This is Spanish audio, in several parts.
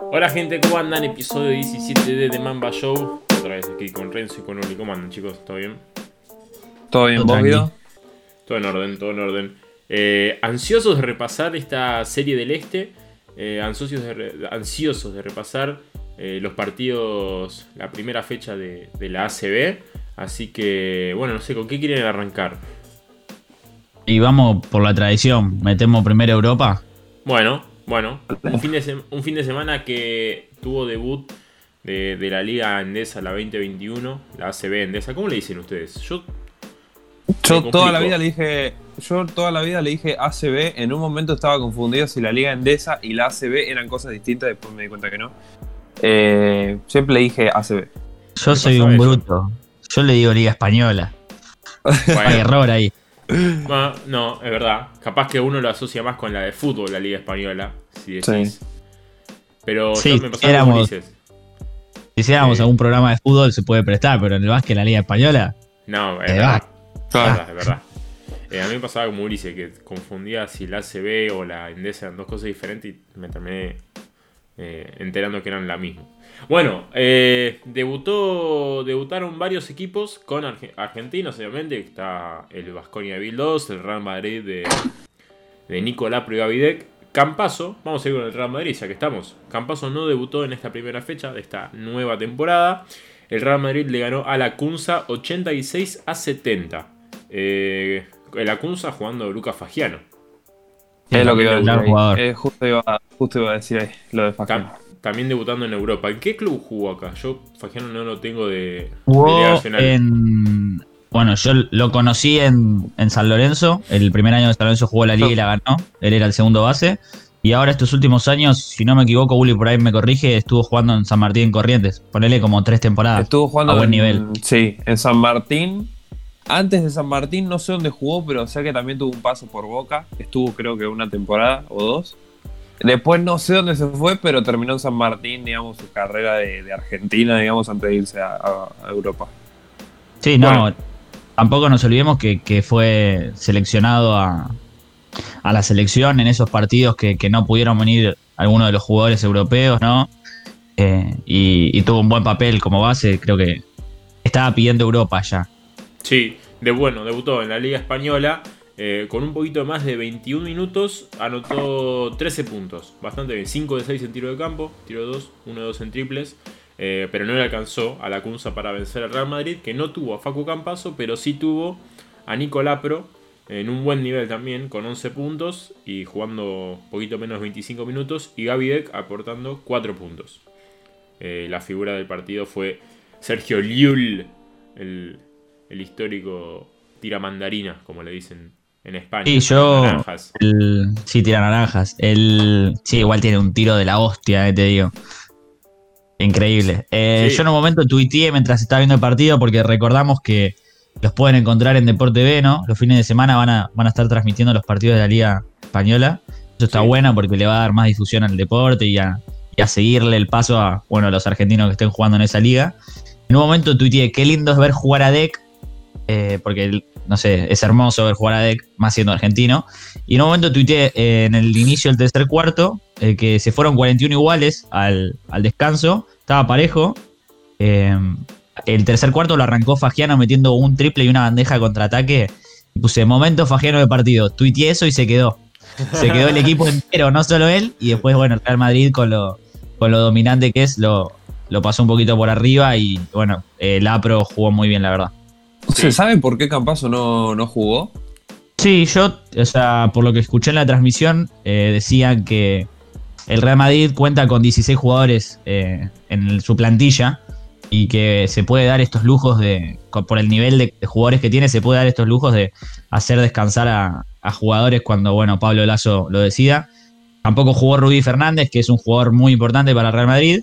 Hola gente, ¿cómo andan? Episodio 17 de The Mamba Show. Otra vez aquí con Renzo y con Uli. ¿Cómo andan chicos? ¿Todo bien? ¿Todo bien, vos, Guido? Todo en orden, todo en orden. Eh, ansiosos de repasar esta serie del Este. Eh, ansiosos, de re- ansiosos de repasar eh, los partidos, la primera fecha de, de la ACB. Así que, bueno, no sé, ¿con qué quieren arrancar? Y vamos por la tradición, metemos primero Europa. Bueno, bueno, un fin de, sem- un fin de semana que tuvo debut de, de la Liga Endesa, la 2021, la ACB Endesa. ¿Cómo le dicen ustedes? Yo toda la vida le dije, yo toda la vida le dije ACB, en un momento estaba confundido si la Liga Endesa y la ACB eran cosas distintas, después me di cuenta que no. Eh, siempre le dije ACB. Yo soy un bruto. Yo le digo Liga Española. Hay error ahí. Bueno, no, es verdad. Capaz que uno lo asocia más con la de fútbol, la Liga Española. Si decís. Sí. Pero Sí, yo me pasaba éramos- como dices. Si hiciéramos Sí. algún programa de fútbol se puede prestar, pero en el básquet la Liga Española. No, es Eh, verdad. Es verdad, es verdad. Eh, a mí me pasaba como Ulises, que confundía si la ACB o la Endesa eran dos cosas diferentes y me terminé eh, enterando que eran la misma. Bueno, eh, debutó, debutaron varios equipos con arge- argentinos, obviamente. Está el Vasconia de Bildos, el Real Madrid de, de Nicolás y Gavidec. Campaso, vamos a ir con el Real Madrid, ya que estamos. Campaso no debutó en esta primera fecha de esta nueva temporada. El Real Madrid le ganó a la Cunza 86 a 70. Eh, el Acunza jugando Lucas Fagiano. Es lo que iba a decir. ahí. jugador. Eh, justo, iba, justo iba a decir ahí, lo de. Tam- también debutando en Europa. ¿En qué club jugó acá? Yo Fagiano no lo tengo de, Jugó en. Bueno, yo lo conocí en, en San Lorenzo. El primer año de San Lorenzo jugó la liga y la ganó. Él era el segundo base. Y ahora estos últimos años, si no me equivoco, Uli por ahí me corrige, estuvo jugando en San Martín en Corrientes. Ponele como tres temporadas. Estuvo jugando a buen en- nivel. Sí, en San Martín. Antes de San Martín no sé dónde jugó, pero sé que también tuvo un paso por Boca. Estuvo creo que una temporada o dos. Después no sé dónde se fue, pero terminó en San Martín, digamos, su carrera de, de Argentina, digamos, antes de irse a, Europa. Sí, no, tampoco nos olvidemos que, que fue seleccionado a, a la selección en esos partidos que, que no pudieron venir algunos de los jugadores europeos, ¿no? Eh, y, y tuvo un buen papel como base, creo que estaba pidiendo Europa ya. Sí, de bueno, debutó en la Liga Española. Eh, con un poquito más de 21 minutos, anotó 13 puntos. Bastante bien. 5 de 6 en tiro de campo, tiro de 2, 1 de 2 en triples. eh, pero no le alcanzó a la Cunza para vencer al Real Madrid, que no tuvo a Facu Campaso, pero sí tuvo a Nico Lapro en un buen nivel también, con 11 puntos y jugando poquito menos de 25 minutos. Y Gavidec aportando 4 puntos. Eh, la figura del partido fue Sergio Liul, el, histórico tira mandarinas, como le dicen en España. Sí, yo. Naranjas. El, sí, tira naranjas. El, sí, igual tiene un tiro de la hostia, eh, te digo. Increíble. Eh, Sí. Yo en un momento tuiteé mientras estaba viendo el partido porque recordamos que los pueden encontrar en Deporte B, ¿no? Los fines de semana van a, van a estar transmitiendo los partidos de la Liga Española. Eso está Sí. bueno porque le va a dar más difusión al deporte y a, y a seguirle el paso a, bueno, a los argentinos que estén jugando en esa liga. En un momento tuiteé, qué lindo es ver jugar a DEC, eh, porque, no sé, es hermoso ver jugar a DEC, más siendo argentino. Y en un momento tuiteé eh, en el inicio del tercer cuarto eh, que se fueron 41 iguales al, al descanso, estaba parejo. Eh, el tercer cuarto lo arrancó Fagiano metiendo un triple y una bandeja de contraataque. Y puse momento Fagiano de partido. Tuiteé eso y se quedó. Se quedó el equipo entero, no solo él. Y después, bueno, el Real Madrid con lo, con lo dominante que es, lo, lo pasó un poquito por arriba. Y bueno, el Apro jugó muy bien, la verdad. Sí. ¿Se sabe por qué Campaso no, no jugó? Sí, yo, o sea, por lo que escuché en la transmisión, eh, decían que el Real Madrid cuenta con 16 jugadores eh, en su plantilla y que se puede dar estos lujos de, por el nivel de, de jugadores que tiene, se puede dar estos lujos de hacer descansar a, a jugadores cuando, bueno, Pablo Lazo lo decida. Tampoco jugó Rubí Fernández, que es un jugador muy importante para el Real Madrid.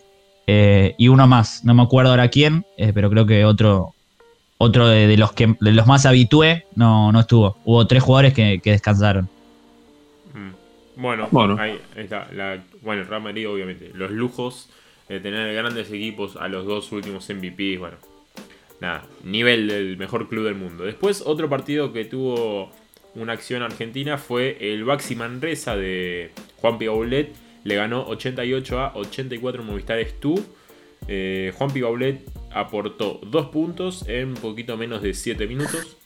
eh, y uno más, no me acuerdo ahora quién, eh, pero creo que otro, otro de, de los que de los más habitué no, no estuvo. Hubo tres jugadores que, que descansaron. Mm. Bueno, Bueno. ahí está. La, bueno, el Real Madrid, obviamente. Los lujos de tener grandes equipos a los dos últimos MVPs. Bueno, nada. Nivel del mejor club del mundo. Después, otro partido que tuvo una acción argentina fue el Baxi Manresa de Juan Piaulet le ganó 88 a 84 en Movistar Stu. Eh, Juan Pibaulet aportó 2 puntos en un poquito menos de 7 minutos,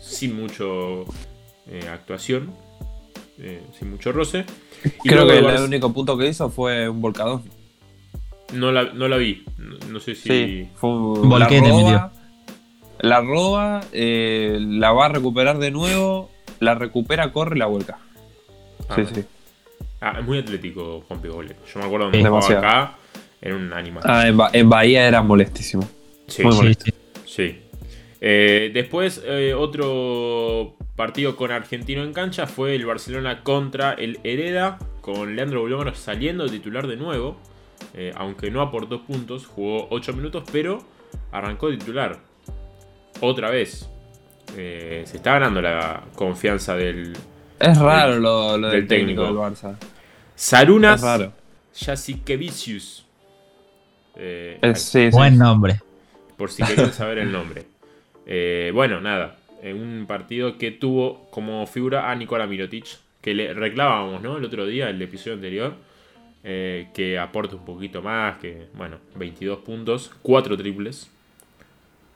sin mucho eh, actuación, eh, sin mucho roce. Y Creo que el único punto que hizo fue un volcador. no, la, no la vi, no, no sé si... Sí, fue un volquete la roba, la roba, eh, la va a recuperar de nuevo, la recupera, corre y la vuelca. Ah, sí, sí. Ah, es muy atlético Juan Pibaulet. Yo me acuerdo cuando Sí. jugaba acá, era un animal. Ah, en, Ba- en Bahía era molestísimo. Sí, muy bueno. Sí. Eh, después, eh, otro partido con argentino en cancha fue el Barcelona contra el Hereda, con Leandro Bolómaro saliendo de titular de nuevo. Eh, aunque no aportó puntos, jugó 8 minutos, pero arrancó de titular. Otra vez. Eh, se está ganando la confianza del Es raro lo, lo del del técnico técnico. del Barça. Sarunas. Jasikevicius. Eh, Es, sí, sí. Buen nombre. por si querían saber el nombre. Eh, bueno, nada. En un partido que tuvo como figura a Nikola Mirotic, que le reclamábamos, ¿no? El otro día, el episodio anterior, eh, que aporte un poquito más, que, bueno, 22 puntos, 4 triples.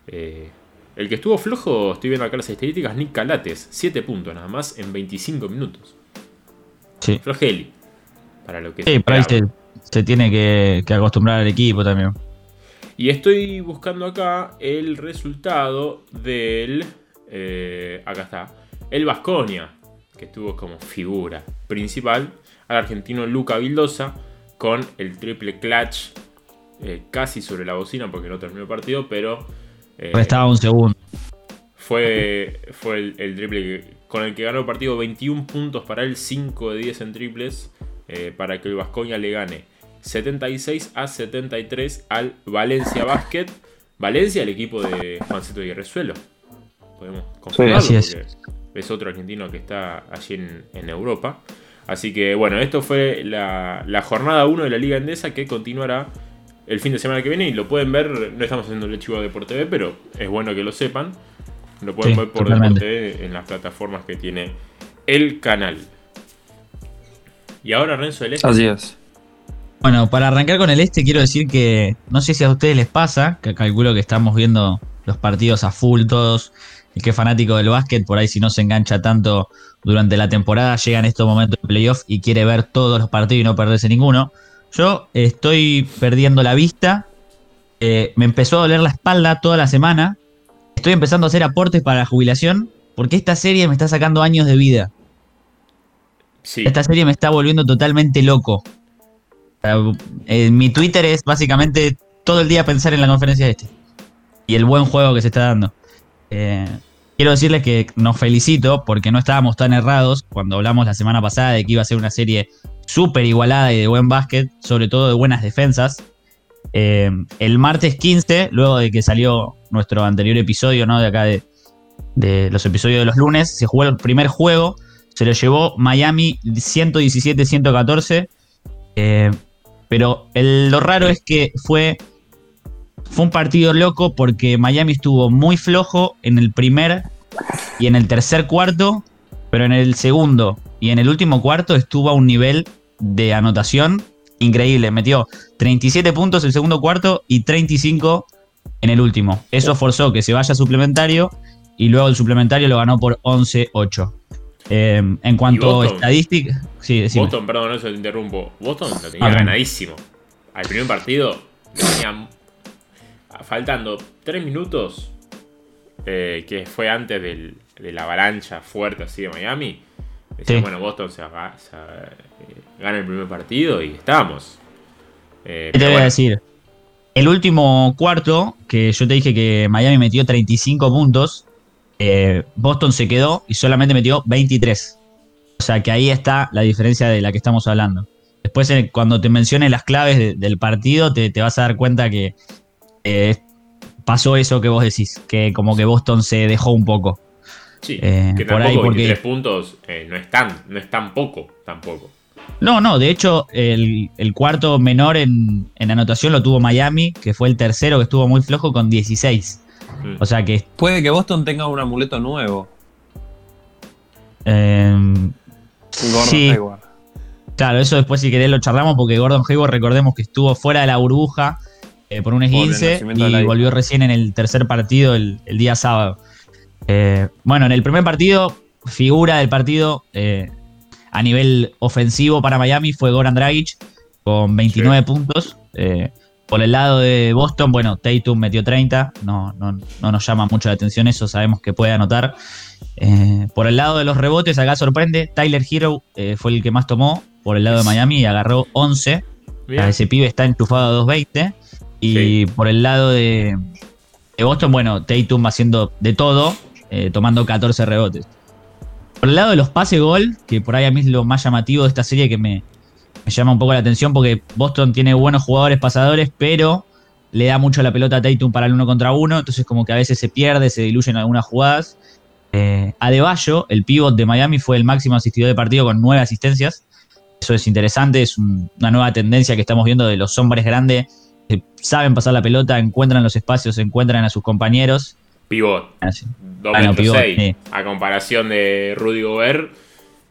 Eh, el que estuvo flojo, estoy viendo acá las estadísticas, Nick Calates, 7 puntos nada más en 25 minutos. Sí. Flojeli, para lo que Sí, se tiene que, que acostumbrar al equipo también. Y estoy buscando acá el resultado del. eh, acá está. El Vasconia, que estuvo como figura principal. Al argentino Luca Vildosa, con el triple clutch eh, casi sobre la bocina porque no terminó el partido, pero. eh, Restaba un segundo. fue, fue el, el triple con el que ganó el partido 21 puntos para él, 5 de 10 en triples, eh, para que el Vascoña le gane 76 a 73 al Valencia Basket. Valencia, el equipo de Juancito Guerrezuelo. Podemos confirmarlo así es. otro argentino que está allí en, en Europa. Así que bueno, esto fue la, la jornada 1 de la Liga Endesa que continuará el fin de semana que viene y lo pueden ver, no estamos haciendo el chivo de Deporte TV, pero es bueno que lo sepan. Lo pueden Sí, ver por. Deporte TV en las plataformas que tiene el canal. Y ahora Renzo del Este. Así es. Bueno, para arrancar con el este, quiero decir que no sé si a ustedes les pasa, que calculo que estamos viendo los partidos a full todos. El que es fanático del básquet, por ahí si no se engancha tanto durante la temporada, llega en estos momentos de playoff y quiere ver todos los partidos y no perderse ninguno. Yo estoy perdiendo la vista. eh, me empezó a doler la espalda toda la semana. Estoy empezando a hacer aportes para la jubilación porque esta serie me está sacando años de vida. Sí, Esta serie me está volviendo totalmente loco. Eh, mi Twitter es básicamente todo el día pensar en la conferencia este. Y el buen juego que se está dando. Eh, quiero decirles que nos felicito porque no estábamos tan errados cuando hablamos la semana pasada de que iba a ser una serie súper igualada y de buen básquet, sobre todo de buenas defensas. Eh, el martes 15, luego de que salió nuestro anterior episodio, ¿no? De acá de, de los episodios de los lunes, se jugó el primer juego se lo llevó Miami 117-114. eh, pero lo raro es que fue, fue un partido loco porque Miami estuvo muy flojo en el primer y en el tercer cuarto, pero en el segundo y en el último cuarto estuvo a un nivel de anotación increíble. Metió 37 puntos el segundo cuarto y 35 en el último. Eso forzó que se vaya suplementario y luego el suplementario lo ganó por 11-8. Eh, en cuanto a estadística, sí, decime. Boston, perdón, eso te interrumpo. Boston lo tenía Ah, ganadísimo. Al primer partido, tenía faltando 3 minutos, eh, que fue antes del- de la avalancha fuerte así de Miami. Decía, Sí. bueno, Boston se, eh, gana el primer partido y estamos. Eh, ¿Qué te voy a decir? El último cuarto, que yo te dije que Miami metió 35 puntos, eh, Boston se quedó y solamente metió 23. O sea que ahí está la diferencia de la que estamos hablando. Después, eh, cuando te mencione las claves de- del partido, te, te vas a dar cuenta que eh, pasó eso que vos decís, que como que Boston se dejó un poco. Sí, eh, que por tampoco ahí, porque- 23 puntos no es tan, no es tan poco, tampoco. No, no, de hecho, el, el cuarto menor en, en anotación lo tuvo Miami, que fue el tercero que estuvo muy flojo con 16. O sea que Puede que Boston tenga un amuleto nuevo. eh, Gordon Sí. Hayward. Claro, eso después si querés lo charlamos porque Gordon Hayward recordemos que estuvo fuera de la burbuja eh, por un esguince y volvió recién en el tercer partido el, el día sábado. Eh, bueno, en el primer partido, figura del partido eh, a nivel ofensivo para Miami fue Goran Dragic con 29 puntos. Por el lado de Boston, bueno, Tatum metió 30, no, no, no nos llama mucho la atención eso, sabemos que puede anotar. Eh, por el lado de los rebotes, acá sorprende, Tyler Hero eh, fue el que más tomó por el lado de Miami y agarró 11. Mirá. Ese pibe está enchufado a 220. Y Sí. por el lado de, de Boston, bueno, Tatum haciendo de todo, eh, tomando 14 rebotes. Por el lado de los pase gol, que por ahí a mí es lo más llamativo de esta serie que me, me llama un poco la atención porque Boston tiene buenos jugadores pasadores, pero le da mucho la pelota a Tatum para el uno contra uno, entonces como que a veces se pierde, se diluyen algunas jugadas. Eh, Adebayo, el pívot de Miami, fue el máximo asistidor de partido con nueve asistencias. Eso es interesante, es un- una nueva tendencia que estamos viendo de los hombres grandes que saben pasar la pelota, encuentran los espacios, encuentran a sus compañeros. Pivot. Así. 2 Ah, no, metros pivot, 6. sí. A comparación de Rudy Gobert,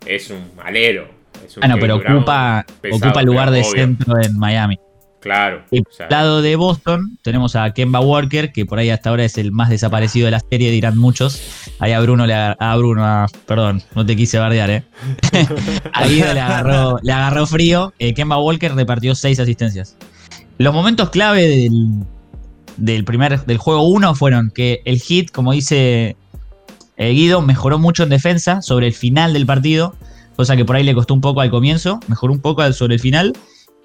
es un alero. Es un Bueno, pero ocupa, pesado, ocupa el lugar de obvio. centro en Miami. Claro. Y o sea, lado de Boston tenemos a Kemba Walker, que por ahí hasta ahora es el más desaparecido de la serie, dirán muchos. Ahí a Bruno le agarró, a Bruno, a- perdón, no te quise bardear, eh. a Guido le agarró, le agarró frío. Eh, Kemba Walker repartió seis asistencias. Los momentos clave del, del primer del juego 1 fueron que el hit, como dice eh, Guido, mejoró mucho en defensa sobre el final del partido, cosa que por ahí le costó un poco al comienzo, mejoró un poco sobre el final.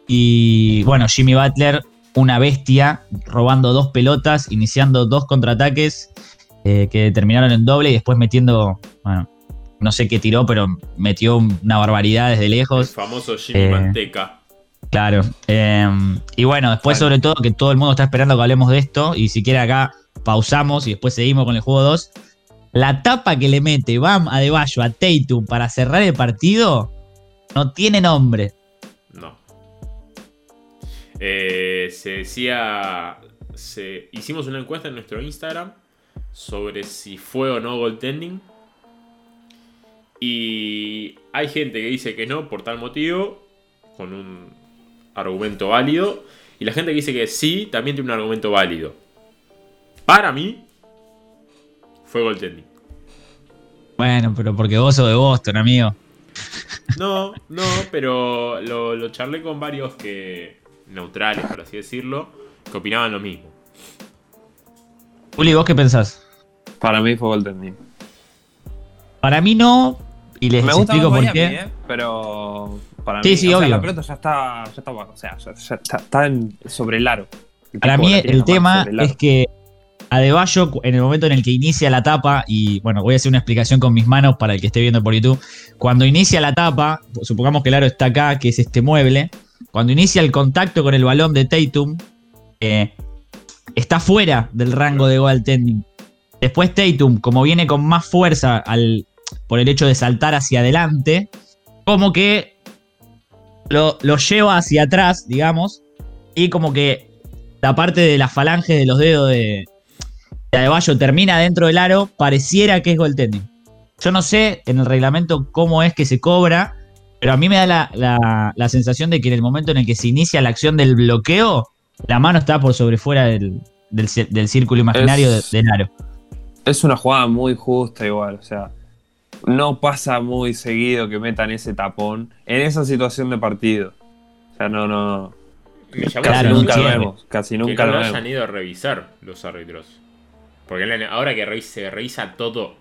Y bueno, Jimmy Butler, una bestia, robando dos pelotas, iniciando dos contraataques eh, que terminaron en doble y después metiendo, bueno, no sé qué tiró, pero metió una barbaridad desde el lejos. famoso Jimmy Eh, Manteca. Claro. eh, y bueno, después Vale. sobre todo que todo el mundo está esperando que hablemos de esto y si quiere acá pausamos y después seguimos con el juego 2. La tapa que le mete Bam a Deballo a Tatum para cerrar el partido no tiene nombre. No. Eh, se decía. hicimos una encuesta en nuestro Instagram sobre si fue o no goaltending. Y hay gente que dice que no por tal motivo, con un argumento válido. Y la gente que dice que sí, también tiene un argumento válido. Para mí, fue goaltending. Bueno, pero porque vos sos de Boston, amigo. No, no, pero lo, lo charlé con varios que neutrales, por así decirlo, que opinaban lo mismo. Juli, ¿vos qué pensás? Para mí fue Golden Dean. Para mí no, y les Me gusta explico por Miami, qué. ¿eh? pero para Sí, mí, sí, o sea, obvio. la pelota ya está, ya está, o sea, ya, ya está, está en- sobre el aro. El Para mí el tema el es que Adebayo, en el momento en el que inicia la tapa, y bueno, voy a hacer una explicación con mis manos para el que esté viendo por YouTube. Cuando inicia la tapa, supongamos que el aro está acá, que es este mueble. Cuando inicia el contacto con el balón de Tatum, eh, está fuera del rango de goaltending. Después Tatum, como viene con más fuerza al, por el hecho de saltar hacia adelante, como que lo, lo lleva hacia atrás, digamos, y como que la parte de la falange de los dedos de, de Adebayo termina dentro del aro, pareciera que es goaltending. Yo no sé en el reglamento cómo es que se cobra, pero a mí me da la, la- la sensación de que en el momento en el que se inicia la acción del bloqueo, la mano está por sobre fuera del, del, cí- del círculo imaginario Es- de- del aro. Es una jugada muy justa igual, o sea, no pasa muy seguido que metan ese tapón en esa situación de partido. O sea, no, no. Me llamó Casi Claro, nunca lo entiendo. vemos, casi que nunca no lo lo hayan vemos. ido a revisar los árbitros. Porque ahora que revi- se revisa todo,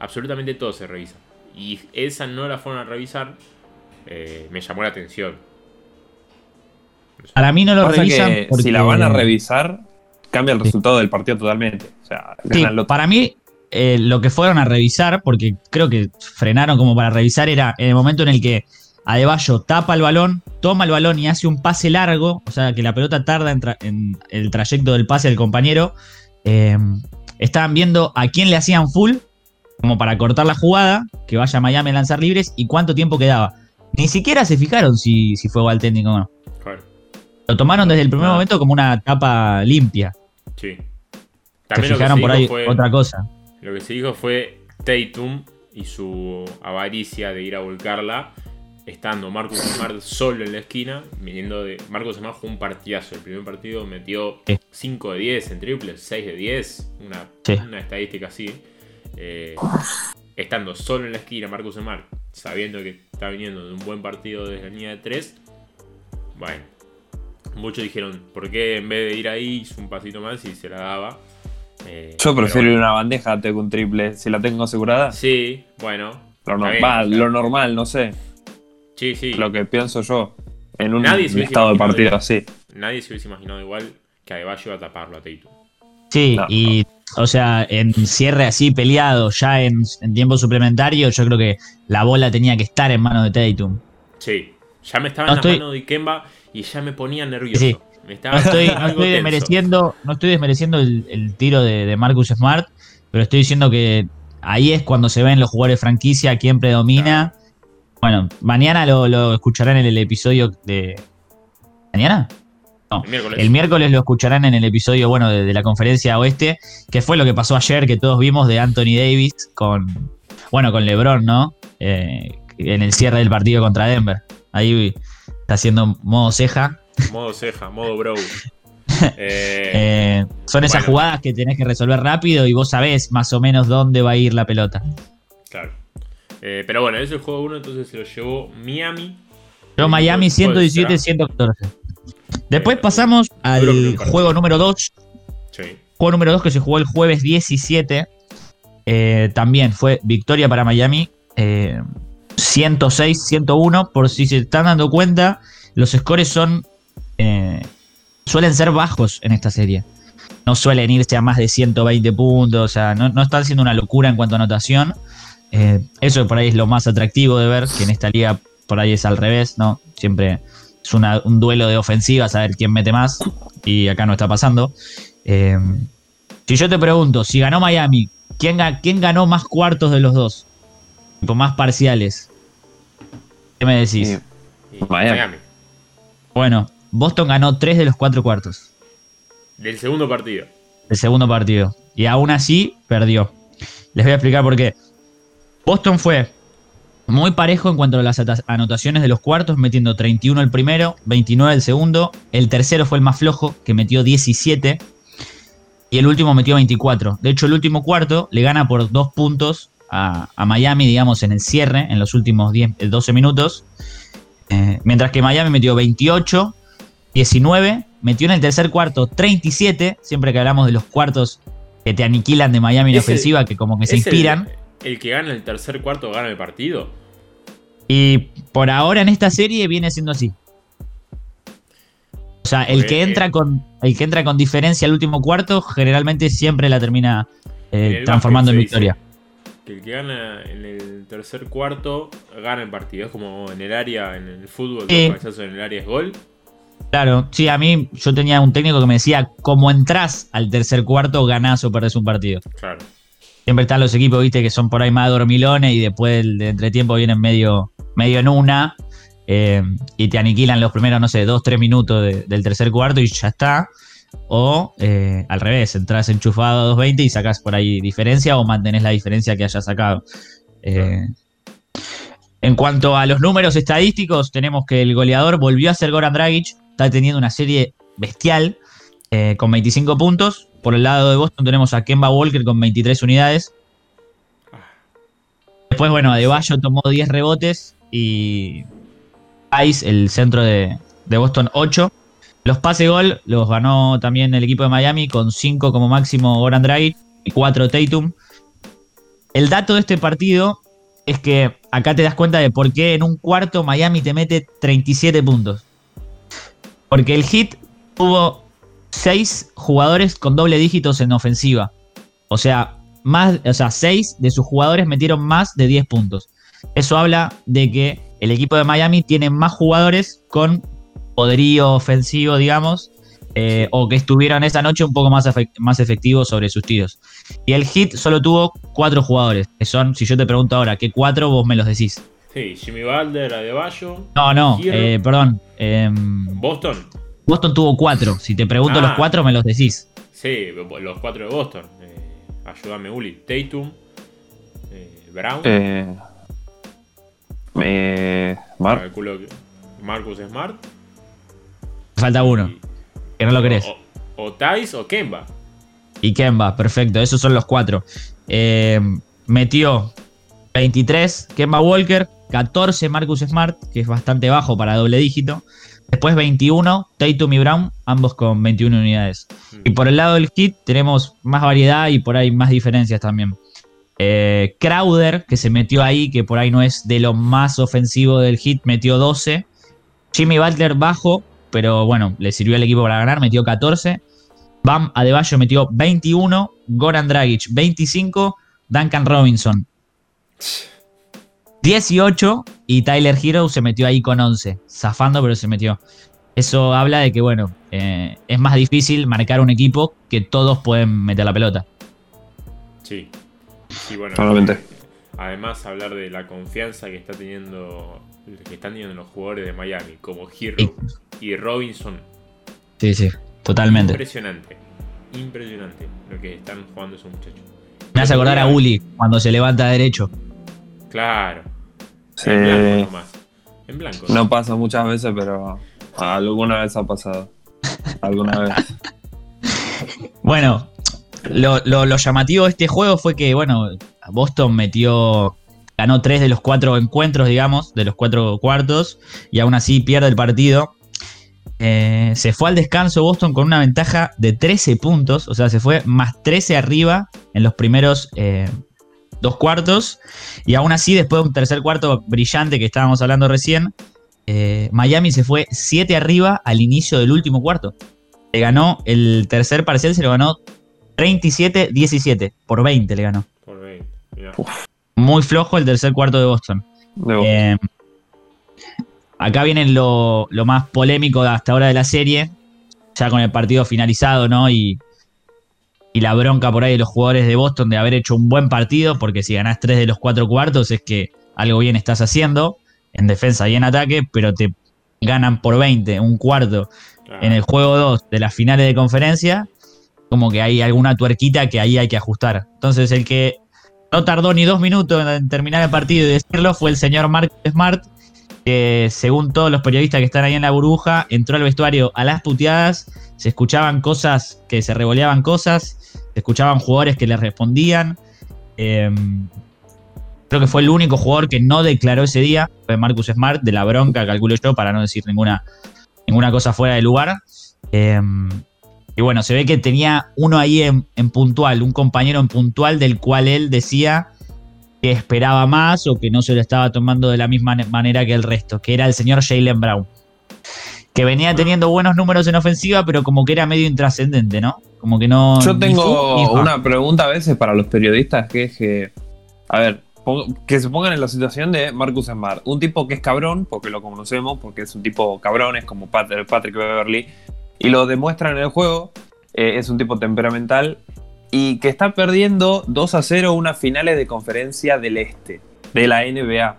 absolutamente todo se revisa. Y esa no la fueron a revisar, eh, me llamó la atención. Para mí no lo Pasa revisan que porque... si la van a revisar, cambia el resultado del partido totalmente. O sea, Sí, para mí eh, lo que fueron a revisar, porque creo que frenaron como para revisar, era en el momento en el que Adebayo tapa el balón, toma el balón y hace un pase largo, o sea que la pelota tarda en, tra- en el trayecto del pase del compañero. eh, estaban viendo a quién le hacían full, como para cortar la jugada, que vaya a Miami a lanzar libres y cuánto tiempo quedaba. Ni siquiera se fijaron si, si fue goaltending o no. Claro, Lo tomaron desde el primer Ah. momento como una tapa limpia. sí. Se También lo que, fijaron se por ahí fue, otra cosa. lo que se dijo fue Tatum y su avaricia de ir a volcarla estando Marcus Smart solo en la esquina, viniendo de. Marcus Smart jugó un partidazo. El primer partido metió Sí. 5 de 10 en triples, 6 de 10, una, Sí. una estadística así. Eh, estando solo en la esquina, Marcus Smart, sabiendo que está viniendo de un buen partido desde la línea de 3, bueno, muchos dijeron, ¿por qué en vez de ir ahí hizo un pasito más y se la daba? Eh, Yo prefiero ir a bueno. una bandeja antes que un triple. Si la tengo asegurada, Sí, bueno. lo bien, normal, lo normal, no sé. Sí, sí. Lo que pienso yo. En un Nadie estado de partido así. Nadie se hubiese imaginado igual que Adebayo iba a taparlo a Tatum. Sí, No, y o sea, en cierre así peleado, ya en, en tiempo suplementario, yo creo que la bola tenía que estar en manos de Tatum. Sí, ya me estaba No en estoy- las manos de Kemba y ya me ponía nervioso. Sí. Me estaba No estoy, no desmereciendo, no estoy desmereciendo el, el tiro de, de Marcus Smart, pero estoy diciendo que ahí es cuando se ven los jugadores de franquicia, quién predomina. Bueno, mañana lo, lo escucharán en el episodio de. ¿Mañana? No, El miércoles. el miércoles lo escucharán en el episodio, bueno, de, de la conferencia oeste, que fue lo que pasó ayer, que todos vimos de Anthony Davis con, bueno, con LeBron, ¿no? Eh, en el cierre del partido contra Denver. Ahí está haciendo modo ceja. Modo ceja, modo bro. Eh, Eh, son esas bueno. jugadas que tenés que resolver rápido y vos sabés más o menos dónde va a ir la pelota. claro. Eh, pero bueno, ese es el juego 1, entonces se lo llevó Miami. Yo Miami equipo de 117, 114. Después pasamos al juego número 2. Sí. Juego número 2 que se jugó el jueves 17. Eh, también fue victoria para Miami. eh, 106, 101. Por si se están dando cuenta, los scores son. eh, suelen ser bajos en esta serie. No suelen irse a más de 120 puntos. O sea, no, no están siendo una locura en cuanto a anotación. Eh, eso por ahí es lo más atractivo de ver, que en esta liga por ahí es al revés, ¿no? Siempre es una- un duelo de ofensivas a ver quién mete más. Y acá no está pasando. Eh, si yo te pregunto, si ganó Miami, ¿quién, quién ganó más cuartos de los dos? Tipo, más parciales. ¿Qué me decís? Miami. Miami. Bueno, Boston ganó tres de los cuatro cuartos Del segundo partido. del segundo partido. Y aún así, perdió. Les voy a explicar por qué. Boston fue muy parejo en cuanto a las anotaciones de los cuartos, metiendo 31 el primero, 29 el segundo. El tercero fue el más flojo, que metió 17. Y el último metió 24. De hecho, el último cuarto le gana por dos puntos a, a Miami, digamos, en el cierre, en los últimos 10, eh, 12 minutos. Eh, mientras que Miami metió 28, 19, metió en el tercer cuarto 37, siempre que hablamos de los cuartos que te aniquilan de Miami en el- ofensiva, que como que se ¿Es el- inspiran. El, que gana el tercer cuarto gana el partido. Y por ahora en esta serie viene siendo así. O sea, el que entra eh. con el que entra con diferencia al último cuarto, generalmente siempre la termina eh, En transformando en victoria. Que el que gana en el tercer cuarto gana el partido. Es como en el área, en el fútbol, cabezazos en el área es gol. Claro, sí, a mí yo tenía un técnico que me decía, como entras al tercer cuarto, ganás o perdés un partido. Claro. Siempre están los equipos, viste, que son por ahí más dormilones y después del de entretiempo vienen medio, medio en una eh, y te aniquilan los primeros, no sé, dos, tres minutos de- del tercer cuarto y ya está. O eh, al revés, entras enchufado a 2.20 y sacás por ahí diferencia o mantenés la diferencia que hayas sacado. Eh, en cuanto a los números estadísticos, tenemos que el goleador volvió a ser Goran Dragic, está teniendo una serie bestial eh, con 25 puntos. Por el lado de Boston tenemos a Kemba Walker con 23 unidades. Después, bueno, Adebayo tomó 10 rebotes y Ice, el centro de, Boston, 8. Los pase gol los ganó también el equipo de Miami con 5 como máximo Goran Dragic y 4 Tatum. El dato de este partido es que acá te das cuenta de por qué en un cuarto Miami te mete 37 puntos. Porque el Heat tuvo 6 jugadores con doble dígitos en ofensiva. O sea, más, o sea, 6 de sus jugadores metieron más de 10 puntos. Eso habla de que el equipo de Miami tiene más jugadores con poderío ofensivo, digamos, eh, o que estuvieron esa noche un poco más, efec- más efectivos sobre sus tiros. Y el Heat solo tuvo 4 jugadores, que son, si yo te pregunto ahora, ¿qué 4 vos me los decís? Sí, Jimmy Butler, Adebayo. No, no, eh, perdón. em, Boston. Boston tuvo 4. Si te pregunto Ah. los 4 me los decís. Sí, los cuatro de Boston. Eh, ayúdame, Uli. Tatum. eh, Brown. Eh, eh, Smart. Calculo que Marcus Smart. Falta uno, y- que no lo querés. O, o Thais o Kemba. Y Kemba, perfecto. Esos son los cuatro. Eh, metió 23 Kemba Walker, 14 Marcus Smart, que es bastante bajo para doble dígito. Después 21 Tatum y Brown, ambos con 21 unidades. Y por el lado del hit tenemos más variedad y por ahí más diferencias también. Eh, Crowder, que se metió ahí, que por ahí no es de lo más ofensivo del hit, metió 12. Jimmy Butler bajo, pero bueno, le sirvió al equipo para ganar, metió 14. Bam Adebayo metió 21. Goran Dragic 25. Duncan Robinson 18. Y Tyler Hero se metió ahí con 11. Zafando, pero se metió. Eso habla de que, bueno, eh, es más difícil marcar un equipo que todos pueden meter la pelota. Sí. Sí, bueno. Totalmente. Además, hablar de la confianza que está teniendo. que están teniendo los jugadores de Miami, como Hero Sí. y Robinson. Sí, sí, totalmente. Impresionante. Impresionante lo que están jugando esos muchachos. Me hace acordar a Uli cuando se levanta derecho. Claro. Sí. En blanco nomás. En blanco. No pasa muchas veces, pero alguna vez ha pasado. Alguna vez. Bueno, lo, lo- lo llamativo de este juego fue que, bueno, Boston metió. Ganó tres de los cuatro encuentros, digamos, de los cuatro cuartos, y aún así pierde el partido. Eh, se fue al descanso Boston con una ventaja de 13 puntos, o sea, se fue más 13 arriba en los primeros eh, dos cuartos, y aún así, después de un tercer cuarto brillante que estábamos hablando recién, eh, Miami se fue 7 arriba al inicio del último cuarto. Le ganó el tercer parcial, se lo ganó 37-17. Por 20 le ganó. Por 20. mirá. Muy flojo el tercer cuarto de Boston. Eh, acá viene lo, lo más polémico hasta ahora de la serie. Ya con el partido finalizado, ¿no? Y, y la bronca por ahí de los jugadores de Boston de haber hecho un buen partido. Porque si ganás 3 de los 4 cuartos es que algo bien estás haciendo. En defensa y en ataque. Pero te ganan por 20, un cuarto en el juego 2 de las finales de conferencia, como que hay alguna tuerquita que ahí hay que ajustar. Entonces, el que no tardó ni dos minutos en terminar el partido y decirlo fue el señor Mark Smart, que según todos los periodistas que están ahí en la burbuja, entró al vestuario a las puteadas, se escuchaban cosas que se revoleaban cosas, se escuchaban jugadores que le respondían. eh, creo que fue el único jugador que no declaró ese día, fue Marcus Smart, de la bronca, calculo yo, para no decir ninguna ninguna cosa fuera de lugar. Eh, y bueno, se ve que tenía uno ahí en, en puntual, un compañero en puntual del cual él decía que esperaba más o que no se lo estaba tomando de la misma ne- manera que el resto, que era el señor Jalen Brown. Que venía teniendo buenos números en ofensiva, pero como que era medio intrascendente, ¿no? Como que no. Yo ni tengo fu ni fa. una pregunta a veces para los periodistas que es que, a ver, que se pongan en la situación de Marcus Smart, un tipo que es cabrón, porque lo conocemos, porque es un tipo cabrón, es como Pat- Patrick Beverly, y lo demuestran en el juego, eh, es un tipo temperamental, y que está perdiendo 2 a 0 unas finales de conferencia del Este, de la NBA.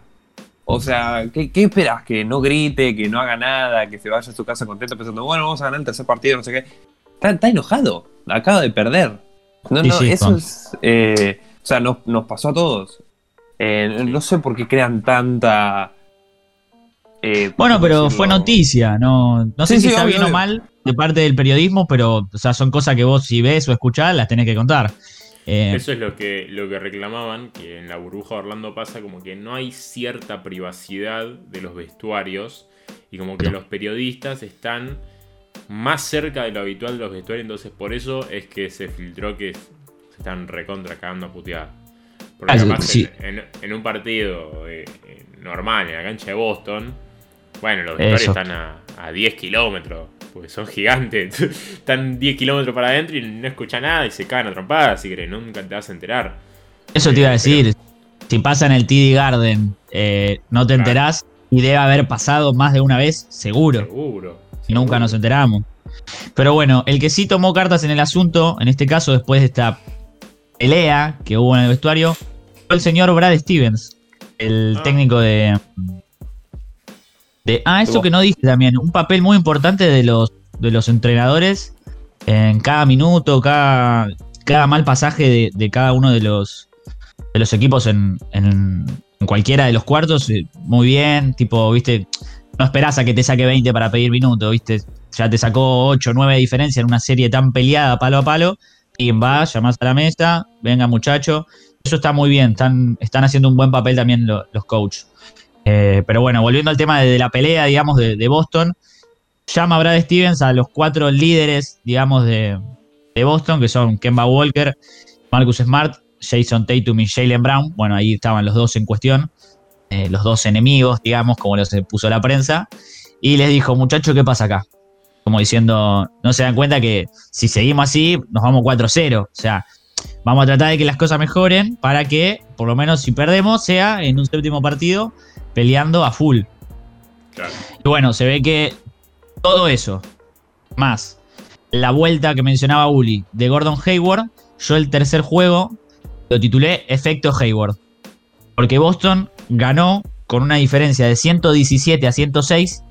O sea, ¿qué, qué esperas? Que no grite, que no haga nada, que se vaya a su casa contento pensando, bueno, vamos a ganar el tercer partido, no sé qué. Está, está enojado, acaba de perder. No, no, sí, eso es. eh, o sea, nos, nos pasó a todos. Eh, no sé por qué crean tanta. eh, Bueno, ¿cómo pero decirlo? fue noticia, no, no sé si sí, está obvio, bien o mal de parte del periodismo, pero o sea, son cosas que vos si ves o escuchás las tenés que contar. Eh, Eso es lo que, lo que reclamaban, que en la burbuja de Orlando pasa como que no hay cierta privacidad de los vestuarios y como que los periodistas están más cerca de lo habitual de los vestuarios, entonces por eso es que se filtró que se están recontra cagando a putear. Porque Ah, capaz sí. en, en- en un partido eh, eh, normal, en la cancha de Boston, bueno, los vestuarios Eso. están a, a 10 kilómetros, porque son gigantes. están 10 kilómetros para adentro y no escucha nada y se caen a trompadas, así que nunca te vas a enterar. Eso te iba a Eh, decir. Si pasa en el TD Garden, eh, no te Claro. enterás y debe haber pasado más de una vez, seguro. Seguro. Nunca nos enteramos. Pero bueno, el que sí tomó cartas en el asunto, en este caso después de esta pelea que hubo en el vestuario, fue el señor Brad Stevens, el Ah. técnico de. De ah, eso que no dije también, un papel muy importante de los, de los entrenadores en cada minuto, cada, cada mal pasaje de, de cada uno de los, de los equipos en, en, en cualquiera de los cuartos, eh, muy bien, tipo, viste, no esperás a que te saque 20 para pedir minutos, viste, ya te sacó 8 o 9 de diferencia en una serie tan peleada palo a palo, y va, llamás a la mesa, venga muchacho, eso está muy bien, están, están haciendo un buen papel también los coaches. Eh, pero bueno, volviendo al tema de, la pelea, digamos, de, Boston, llama Brad Stevens a los cuatro líderes, digamos, de, Boston, que son Kemba Walker, Marcus Smart, Jason Tatum y Jalen Brown. Bueno, ahí estaban los dos en cuestión, eh, los dos enemigos, digamos, como los puso la prensa. Y les dijo, muchachos, ¿qué pasa acá? Como diciendo, no se dan cuenta que si seguimos así, nos vamos 4-0. O sea, vamos a tratar de que las cosas mejoren para que, por lo menos si perdemos, sea en un séptimo partido peleando a full. Y bueno, se ve que todo eso, más la vuelta que mencionaba Uli de Gordon Hayward, yo el tercer juego lo titulé Efecto Hayward. Porque Boston ganó con una diferencia de 117 a 106.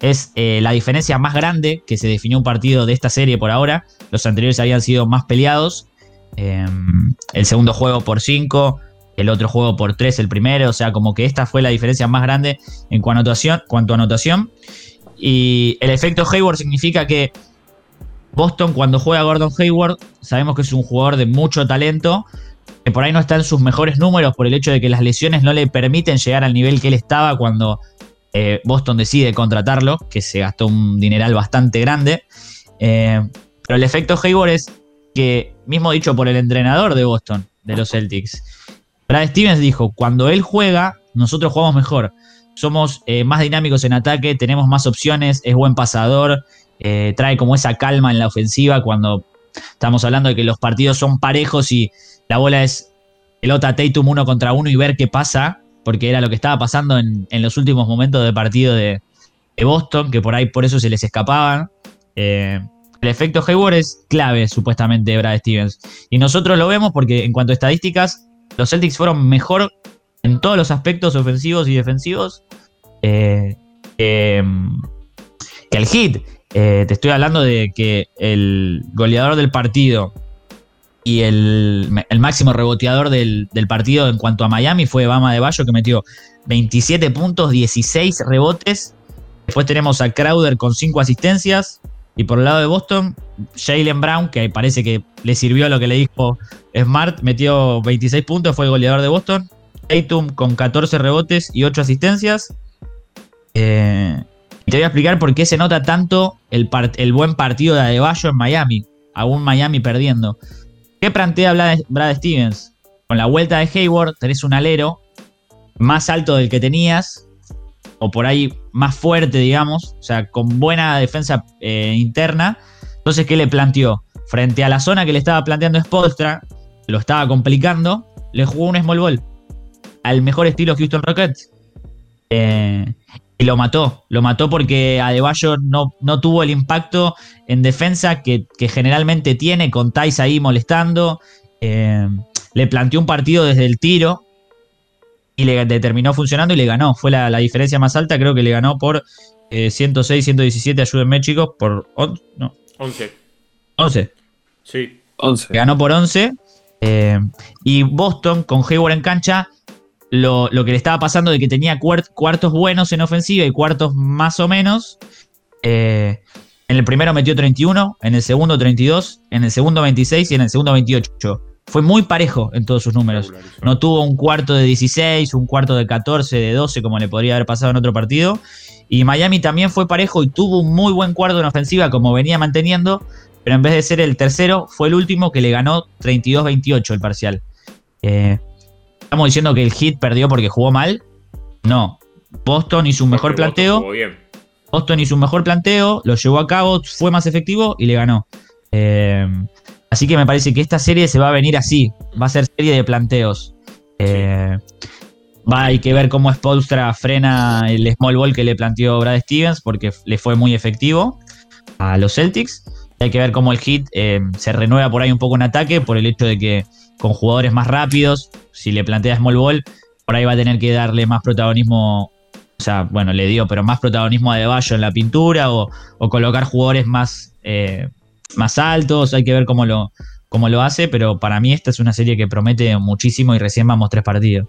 Es eh, la diferencia más grande que se definió un partido de esta serie por ahora. Los anteriores habían sido más peleados. Em, el segundo juego por 5, el otro juego por 3 el primero, o sea, como que esta fue la diferencia más grande en cuanto a anotación. Cuanto anotación. Y el efecto Hayward significa que Boston cuando juega Gordon Hayward, sabemos que es un jugador de mucho talento, que por ahí no está en sus mejores números por el hecho de que las lesiones no le permiten llegar al nivel que él estaba cuando eh, Boston decide contratarlo, que se gastó un dineral bastante grande. Eh, pero el efecto Hayward es que, mismo dicho por el entrenador de Boston, de los Celtics, Brad Stevens dijo, cuando él juega, nosotros jugamos mejor. Somos eh, más dinámicos en ataque, tenemos más opciones, es buen pasador, eh, trae como esa calma en la ofensiva cuando estamos hablando de que los partidos son parejos y la bola es pelota Tatum uno contra uno y ver qué pasa, porque era lo que estaba pasando en, los últimos momentos de partido de, Boston, que por ahí por eso se les escapaban. Eh, el efecto Hayward es clave, supuestamente, de Brad Stevens. Y nosotros lo vemos porque en cuanto a estadísticas, los Celtics fueron mejor en todos los aspectos ofensivos y defensivos eh, que el Hit. Eh, te estoy hablando de que el goleador del partido y el, máximo reboteador del, partido en cuanto a Miami fue Bama de Bayo, que metió 27 puntos, 16 rebotes. Después tenemos a Crowder con 5 asistencias. Y por el lado de Boston, Jalen Brown, que parece que le sirvió lo que le dijo Smart, metió 26 puntos, fue el goleador de Boston. Tatum con 14 rebotes y 8 asistencias. Eh, te voy a explicar por qué se nota tanto el, el buen partido de Adebayo en Miami, aún Miami perdiendo. ¿Qué plantea Brad Stevens? Con la vuelta de Hayward tenés un alero más alto del que tenías, o por ahí más fuerte, digamos, o sea, con buena defensa eh, interna. Entonces, ¿qué le planteó? Frente a la zona que le estaba planteando Spolstra, lo estaba complicando, le jugó un small ball al mejor estilo Houston Rockets. Eh, y lo mató, lo mató porque Adebayo no, no tuvo el impacto en defensa que, generalmente tiene, con Thais ahí molestando. Eh, le planteó un partido desde el tiro, y le, terminó funcionando y le ganó. Fue la, diferencia más alta, creo que le ganó por 106, 117, ayúdenme chicos, por no. 11. 11. Sí. 11. Ganó por 11. Eh, y Boston con Hayward en cancha, lo, que le estaba pasando de que tenía cuartos buenos en ofensiva y cuartos más o menos. Eh, en el primero metió 31, en el segundo 32, en el segundo 26 y en el segundo 28 fue muy parejo en todos sus números. No tuvo un cuarto de 16, un cuarto de 14, de 12, como le podría haber pasado en otro partido. Y Miami también fue parejo y tuvo un muy buen cuarto en ofensiva, como venía manteniendo, pero en vez de ser el tercero, fue el último que le ganó 32-28 el parcial. Eh, ¿Estamos diciendo que el Hit perdió porque jugó mal? No. Boston hizo un mejor planteo. Boston hizo un mejor planteo, lo llevó a cabo, fue más efectivo y le ganó. Eh, Así que me parece que esta serie se va a venir así. Va a ser serie de planteos. Eh, va, hay que ver cómo Spolstra frena el small ball que le planteó Brad Stevens, porque le fue muy efectivo a los Celtics. Hay que ver cómo el hit eh, se renueva por ahí un poco en ataque, por el hecho de que con jugadores más rápidos, si le plantea small ball, por ahí va a tener que darle más protagonismo. O sea, bueno, le dio, pero más protagonismo a Deballo en la pintura o, colocar jugadores más eh, más altos, hay que ver cómo lo, cómo lo hace, pero para mí esta es una serie que promete muchísimo y recién vamos tres partidos.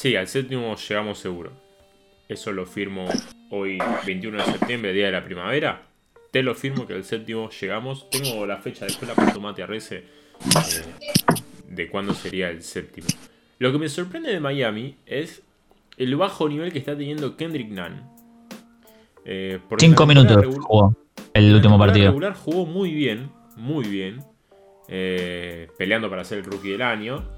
Sí, al séptimo llegamos seguro. Eso lo firmo hoy, 21 de septiembre, día de la primavera. Te lo firmo que al séptimo llegamos. Tengo la fecha, después la punto Mate Arrece eh, de cuándo sería el séptimo. Lo que me sorprende de Miami es el bajo nivel que está teniendo Kendrick Nunn. Eh, Cinco minutos jugó el último partido. regular jugó muy bien, muy bien. Eh, peleando para ser el rookie del año.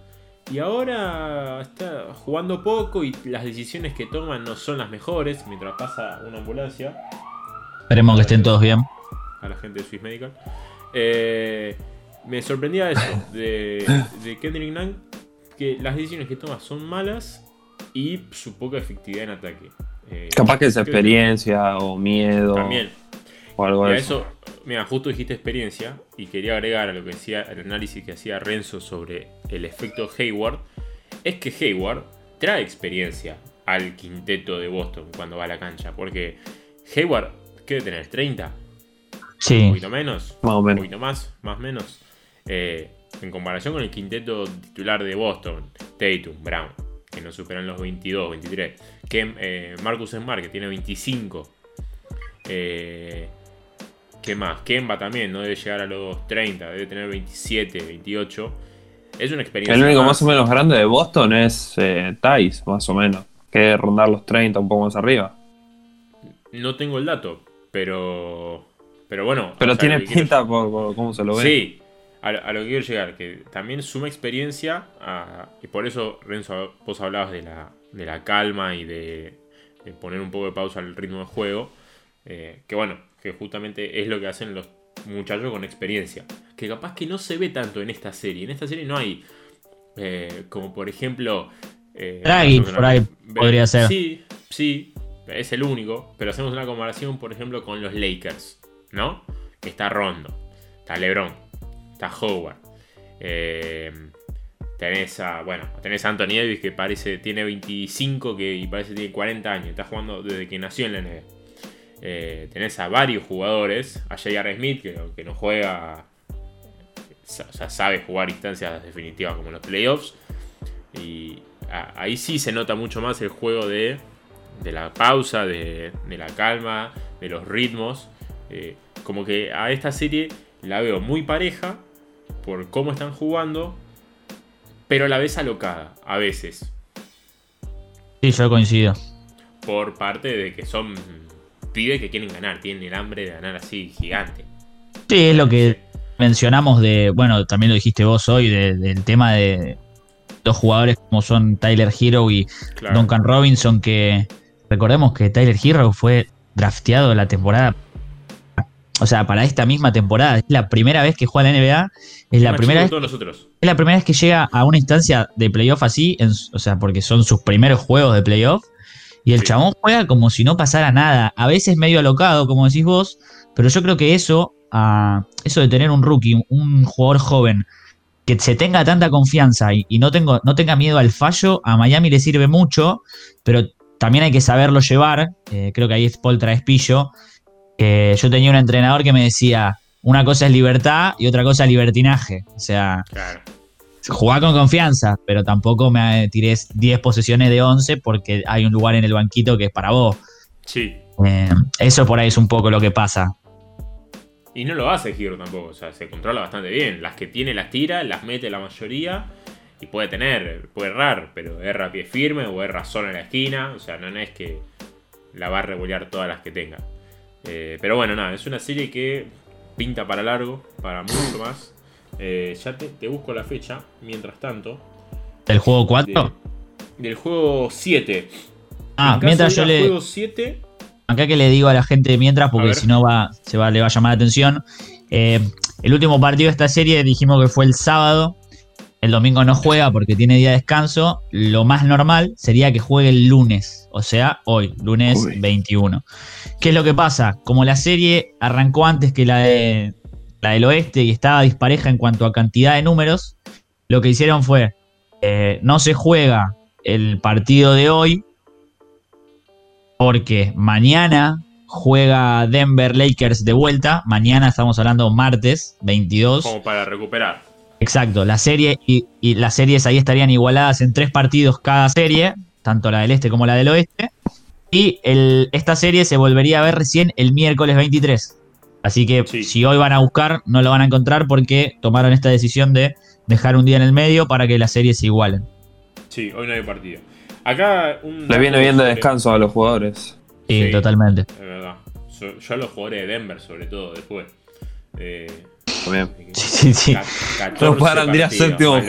Y ahora está jugando poco y las decisiones que toman no son las mejores mientras pasa una ambulancia. Esperemos que estén todos bien. A la gente de Swiss Medical. Eh, me sorprendía eso de, de Kendrick Nunn, que las decisiones que toma son malas y su poca efectividad en ataque. Eh, Capaz que es experiencia o miedo. También. O algo de eso. Mira, justo dijiste experiencia y quería agregar a lo que decía el análisis que hacía Renzo sobre el efecto Hayward. Es que Hayward trae experiencia al quinteto de Boston cuando va a la cancha. Porque Hayward, ¿qué debe tener? ¿30? Sí. Un poquito menos. Más o menos. Un poquito más, más o menos. Eh, en comparación con el quinteto titular de Boston, Tatum, Brown, que no superan los 22, 23. Que, eh, Marcus Smart, que tiene 25. Eh, ¿Qué más? Kemba también, no debe llegar a los 30, debe tener 27, 28. Es una experiencia. El único más, o menos grande de Boston es eh, Thais, más o menos. Que debe rondar los 30, un poco más arriba. No tengo el dato, pero. Pero bueno. Pero tiene pinta por, cómo se lo ve. Sí, a, lo que quiero llegar, que también suma experiencia, y por eso, Renzo, vos hablabas de la, de la calma y de, poner un poco de pausa al ritmo de juego. Eh, que bueno, que justamente es lo que hacen los muchachos con experiencia. Que capaz que no se ve tanto en esta serie. En esta serie no hay, eh, como por ejemplo... Eh, por ahí podría ser. Sí, sí, es el único. Pero hacemos una comparación, por ejemplo, con los Lakers, ¿no? Está Rondo, está LeBron, está Howard. Eh, tenés a, bueno, tenés a Anthony Davis que parece, tiene 25 que, y parece que tiene 40 años. Está jugando desde que nació en la NBA. Eh, tenés a varios jugadores, a J.R. Smith, que, que no juega, o sea, sabe jugar instancias definitivas como los playoffs. Y ahí sí se nota mucho más el juego de, de la pausa, de, la calma, de los ritmos. Eh, como que a esta serie la veo muy pareja por cómo están jugando, pero a la vez alocada, a veces. Sí, yo coincido. Por parte de que son pibes que quieren ganar, tienen el hambre de ganar así gigante. Sí, es lo que mencionamos de, bueno, también lo dijiste vos hoy, del tema de dos jugadores como son Tyler Hero y Duncan Robinson, que recordemos que Tyler Hero fue drafteado la temporada, o sea, para esta misma temporada, es la primera vez que juega la NBA, es la primera vez, es la primera vez que llega a una instancia de playoff así, o sea, porque son sus primeros juegos de playoff y el chabón juega como si no pasara nada. A veces medio alocado, como decís vos, pero yo creo que eso, eso de tener un rookie, un jugador joven, que se tenga tanta confianza y, no, tengo, no tenga miedo al fallo, a Miami le sirve mucho, pero también hay que saberlo llevar. Eh, creo que ahí es Paul Traespillo. yo tenía un entrenador que me decía, una cosa es libertad y otra cosa es libertinaje. O sea, Jugar con confianza, pero tampoco me tires 10 posesiones de 11 porque hay un lugar en el banquito que es para vos. Sí. Eh, eso por ahí es un poco lo que pasa. Y no lo hace Giro tampoco, o sea, se controla bastante bien. Las que tiene las tira, las mete la mayoría y puede tener, puede errar, pero erra a pie firme o erra solo en la esquina, o sea, no es que la va a revolear todas las que tenga. Eh, pero bueno, nada, es una serie que pinta para largo, para mucho más. Eh, ya te, busco la fecha, mientras tanto. ¿Del juego 4? del juego 7. Ah, mientras yo le. Juego 7, acá que le digo a la gente mientras, porque si no va, se va, le va a llamar la atención. Eh, el último partido de esta serie dijimos que fue el sábado. El domingo no juega porque tiene día de descanso. Lo más normal sería que juegue el lunes, o sea, hoy, lunes 21. ¿Qué es lo que pasa? Como la serie arrancó antes que la de la del oeste y estaba dispareja en cuanto a cantidad de números, lo que hicieron fue, eh, no se juega el partido de hoy porque mañana juega Denver Lakers de vuelta, mañana estamos hablando martes 22. Como para recuperar. Exacto, la serie y, y las series ahí estarían igualadas en tres partidos cada serie, tanto la del este como la del oeste. Y el, esta serie se volvería a ver recién el miércoles 23. Así que Sí. si hoy van a buscar, no lo van a encontrar porque tomaron esta decisión de dejar un día en el medio para que las series se igualen. Sí, hoy no hay partido. Acá un. Le viene bien de descanso a los jugadores. Sí, Sí. totalmente. Es verdad. So- Yo a los jugadores de Denver, sobre todo, después. Eh, También. Sí, sí, sí. ca- 14 No paran de ir a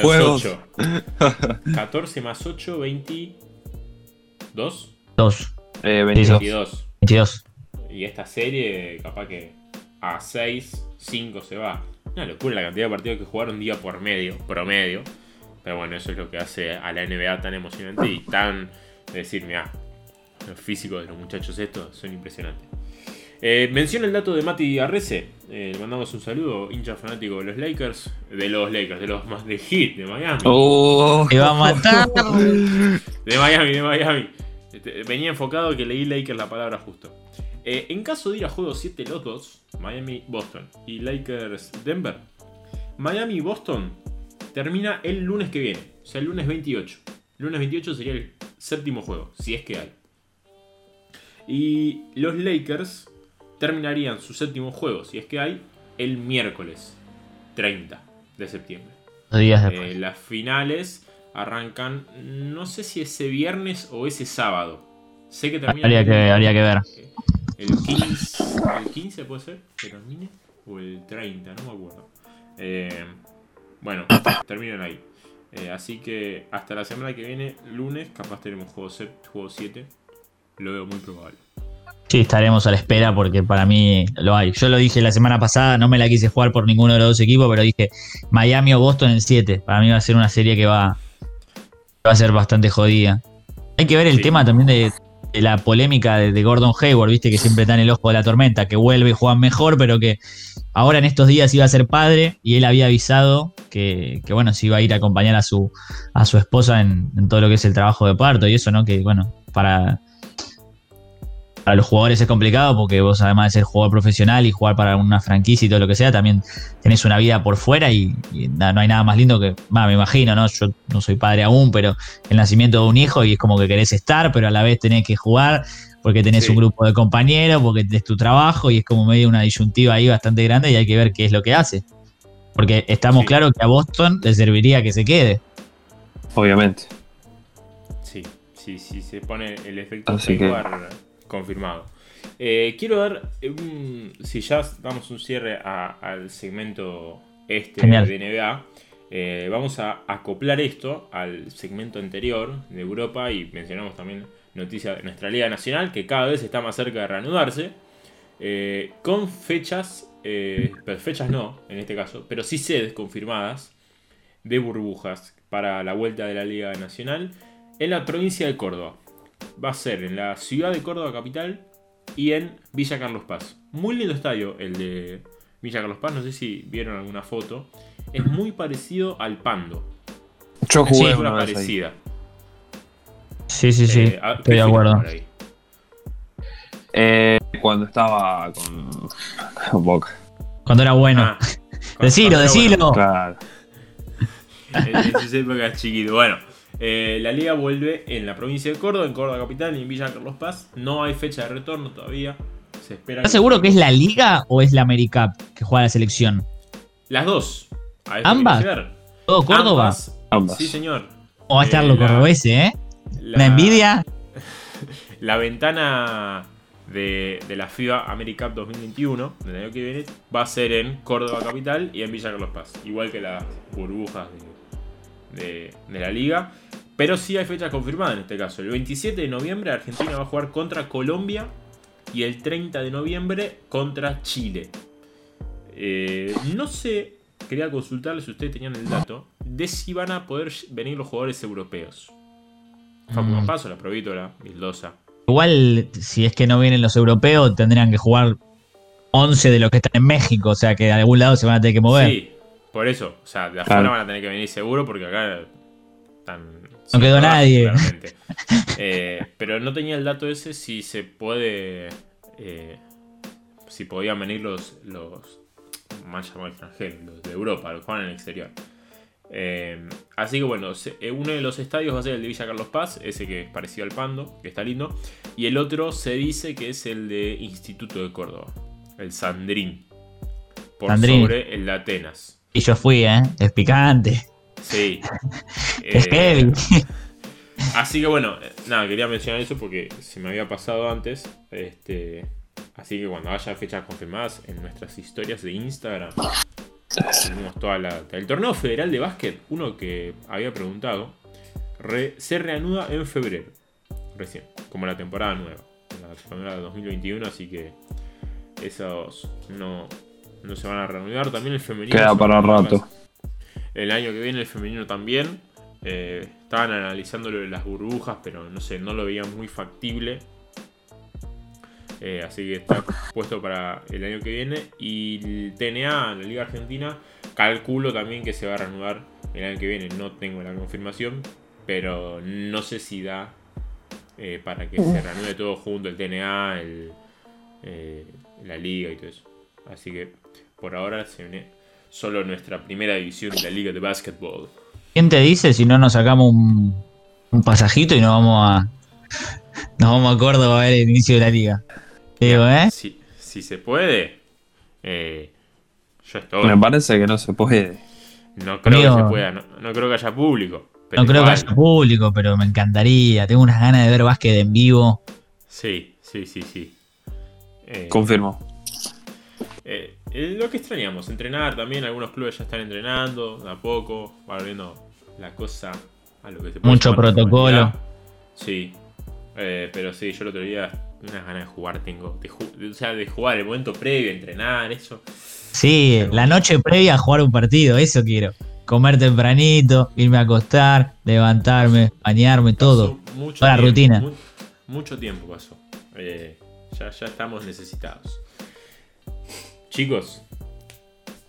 juegos. ocho. 14 más 8, 22. Dos, Eh, 22. 22. 22. Y esta serie, capaz que a 6, 5 se va. Una locura la cantidad de partidos que jugaron día por medio, promedio. Pero bueno, eso es lo que hace a la NBA tan emocionante y tan. de decir, mira, los físicos de los muchachos estos son impresionantes. Eh, menciona el dato de Mati Arrece. Eh, le mandamos un saludo, hincha fanático de los Lakers. De los Lakers, de los más de Hit, de Miami. Oh. Te va a matar. De Miami, de Miami. Este, Venía enfocado que leí Lakers la palabra justo. Eh, en caso de ir a juego 7 los dos, Miami, Boston y Lakers, Denver, Miami, Boston termina el lunes que viene, o sea, el lunes 28. El lunes 28 sería el séptimo juego, si es que hay. Y los Lakers terminarían su séptimo juego, si es que hay, el miércoles 30 de septiembre. Días después. Eh, las finales arrancan, no sé si ese viernes o ese sábado. Sé que termina habría, que, habría que ver. El 15, el 15 puede ser que termine, o el 30, no me acuerdo. Eh, bueno, terminan ahí. Eh, así que hasta la semana que viene, lunes, capaz tenemos juego 7. Juego 7. Lo veo muy probable. Sí, estaremos a la espera porque para mí lo hay. Yo lo dije la semana pasada, no me la quise jugar por ninguno de los dos equipos, pero dije Miami o Boston en 7. Para mí va a ser una serie que va, va a ser bastante jodida. Hay que ver el Sí. tema también de, de la polémica de, Gordon Hayward, viste que siempre está en el ojo de la tormenta, que vuelve y juega mejor, pero que ahora en estos días iba a ser padre y él había avisado que, que, bueno, se iba a ir a acompañar a su, a su esposa en, en todo lo que es el trabajo de parto y eso, ¿no? Que bueno, para, para los jugadores es complicado porque vos además de ser jugador profesional y jugar para una franquicia y todo lo que sea, también tenés una vida por fuera y, y na- no hay nada más lindo que, va, me imagino, ¿no? Yo no soy padre aún, pero el nacimiento de un hijo y es como que querés estar, pero a la vez tenés que jugar porque tenés Sí. un grupo de compañeros, porque tenés tu trabajo y es como medio una disyuntiva ahí bastante grande y hay que ver qué es lo que hace. Porque estamos Sí. claros que a Boston le serviría que se quede. Obviamente. Sí, sí, sí, se pone el efecto Así que- Hayward confirmado. Eh, quiero dar, un, si ya damos un cierre a- al segmento este Genial. de NBA, eh, vamos a acoplar esto al segmento anterior de Europa y mencionamos también noticias de nuestra Liga Nacional que cada vez está más cerca de reanudarse, eh, con fechas, eh, pero fechas no en este caso, pero sí sedes confirmadas de burbujas para la vuelta de la Liga Nacional en la provincia de Córdoba. Va a ser en la ciudad de Córdoba capital y en Villa Carlos Paz. Muy lindo estadio el de Villa Carlos Paz, no sé si vieron alguna foto. Es muy parecido al Pando. Yo Sí, jugué Es una ahí. parecida. Sí, sí, sí. Eh, ¿a- estoy de acuerdo. Eh, cuando estaba con, con Boca. Cuando era bueno. Ah, decilo, cuando era bueno. decilo. Claro. en épocas chiquito. Bueno, eh, la liga vuelve en la provincia de Córdoba, en Córdoba capital y en Villa Carlos Paz. No hay fecha de retorno todavía. Se espera. ¿Estás seguro que es la Liga o es la AmeriCup que juega la selección? Las dos. A ¿Ambas? ¿Todo Córdoba? Ambas. Ambas. Sí, señor. ¿O va a estar Eh, cordobeses, eh? La- ¿Una envidia? La ventana de, de la FIBA AmeriCup 2021, del año que viene, va a ser en Córdoba Capital y en Villa Carlos Paz. Igual que las burbujas de, de- de la liga. Pero sí hay fecha confirmada en este caso. El 27 de noviembre Argentina va a jugar contra Colombia y el 30 de noviembre contra Chile. Eh, no sé, quería consultarles si ustedes tenían el dato, de si van a poder venir los jugadores europeos. Facundo Mm. Paso, la Provítola, Vildosa. Igual, si es que no vienen los europeos, tendrían que jugar 11 de los que están en México. O sea que de algún lado se van a tener que mover. Sí, por eso. O sea, de afuera Claro. van a tener que venir seguro porque acá están. No quedó trabajo, nadie. Eh, pero no tenía el dato ese si se puede. eh, si podían venir los. los más llamados extranjeros, los de Europa, los que juegan en el exterior. Eh, así que bueno, uno de los estadios va a ser el de Villa Carlos Paz, ese que es parecido al Pando, que está lindo. Y el otro se dice que es el de Instituto de Córdoba, el Sandrín. Por Sandrín. sobre el de Atenas. Y yo fui, ¿eh? Es picante. Sí. Es Eh, heavy. Así que bueno, nada, quería mencionar eso porque se me había pasado antes. Este, así que cuando haya fechas confirmadas en nuestras historias de Instagram, tenemos toda la. El torneo federal de básquet, uno que había preguntado, re- se reanuda en febrero, recién, como la temporada nueva, la temporada 2021, así que esos no, no se van a reanudar. También el femenino. Queda para rato. El año que viene el femenino también. Eh, estaban analizando lo de las burbujas, pero no sé, no lo veían muy factible. Eh, así que está puesto para el año que viene. Y el TNA, la Liga Argentina, calculo también que se va a reanudar el año que viene. No tengo la confirmación, pero no sé si da eh, para que se reanude todo junto, el TNA, el, la Liga y todo eso. Así que por ahora se viene solo nuestra primera división de la Liga de Básquetbol. ¿Quién te dice si no nos sacamos un, un pasajito y nos vamos a. Nos vamos a Córdoba a ver el inicio de la liga? Digo, ¿eh? Si, si se puede, eh, yo estoy. Me parece que no se puede. No creo Amigo. que se pueda, no, no creo que haya público. pero No creo que haya público, pero me encantaría. Tengo unas ganas de ver básquet en vivo. Sí, sí, sí, sí. Eh, Confirmo. Eh, lo que extrañamos, entrenar también. Algunos clubes ya están entrenando, de a poco, va volviendo la cosa a lo que se puede Mucho protocolo. Sí, eh, pero sí, yo el otro día unas ganas de jugar tengo. De ju- o sea, de jugar el momento previo, entrenar, eso. Sí, Pero- la noche previa a jugar un partido, eso quiero. Comer tempranito, irme a acostar, levantarme, bañarme, todo. Mucho Toda la tiempo, rutina. mu- mucho tiempo pasó. Eh, ya, ya estamos necesitados. Chicos,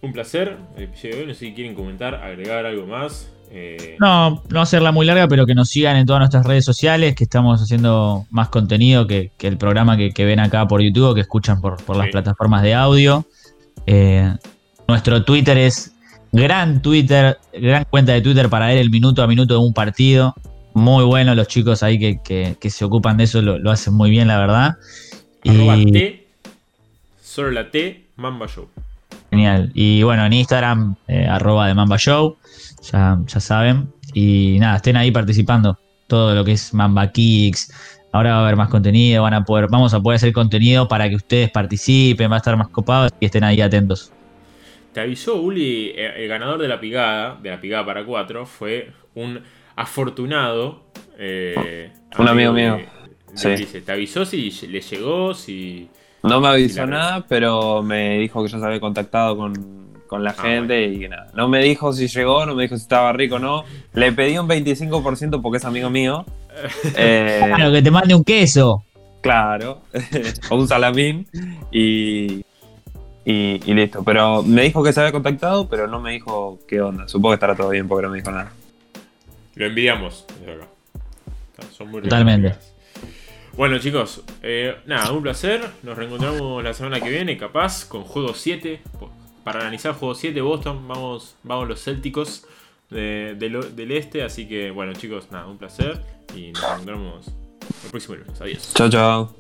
un placer. Hoy. No sé si quieren comentar, agregar algo más. Eh, No, no hacerla muy larga, pero que nos sigan en todas nuestras redes sociales, que estamos haciendo más contenido que, que el programa que, que ven acá por YouTube o que escuchan por, por las Sí. plataformas de audio. Eh, nuestro Twitter es gran Twitter, gran cuenta de Twitter para ver el minuto a minuto de un partido. Muy bueno, los chicos ahí que, que- que se ocupan de eso lo, lo hacen muy bien, la verdad. arroba Y T, solo la T, Mamba Show. genial. Y bueno, en Instagram, eh, arroba de Mamba Show, ya, ya saben. Y nada, estén ahí participando. Todo lo que es Mamba Kicks. Ahora va a haber más contenido, van a poder, vamos a poder hacer contenido para que ustedes participen, va a estar más copado y estén ahí atentos. Te avisó Uli, eh, el ganador de la pigada, de la pigada para cuatro, fue un afortunado. eh, Un amigo mío. de- de Sí. ¿Te avisó si le llegó? Si. No me avisó nada, pero me dijo que ya se había contactado con, con la Ah, gente y que nada. No me dijo si llegó, no me dijo si estaba rico o no. Le pedí un 25% porque es amigo mío. Eh, Claro, que te mande un queso. claro. o un salamín. Y, y, y listo. Pero me dijo que se había contactado, pero no me dijo qué onda. Supongo que estará todo bien porque no me dijo nada. Lo acá. Son muy Totalmente. Bueno, chicos, eh, nada, un placer. Nos reencontramos la semana que viene, capaz, con juego 7. Para analizar juego 7, Boston, vamos, vamos los Célticos de- de lo- del este. Así que, bueno, chicos, nada, un placer. Y nos encontramos el próximo lunes. Adiós. Chao, chao.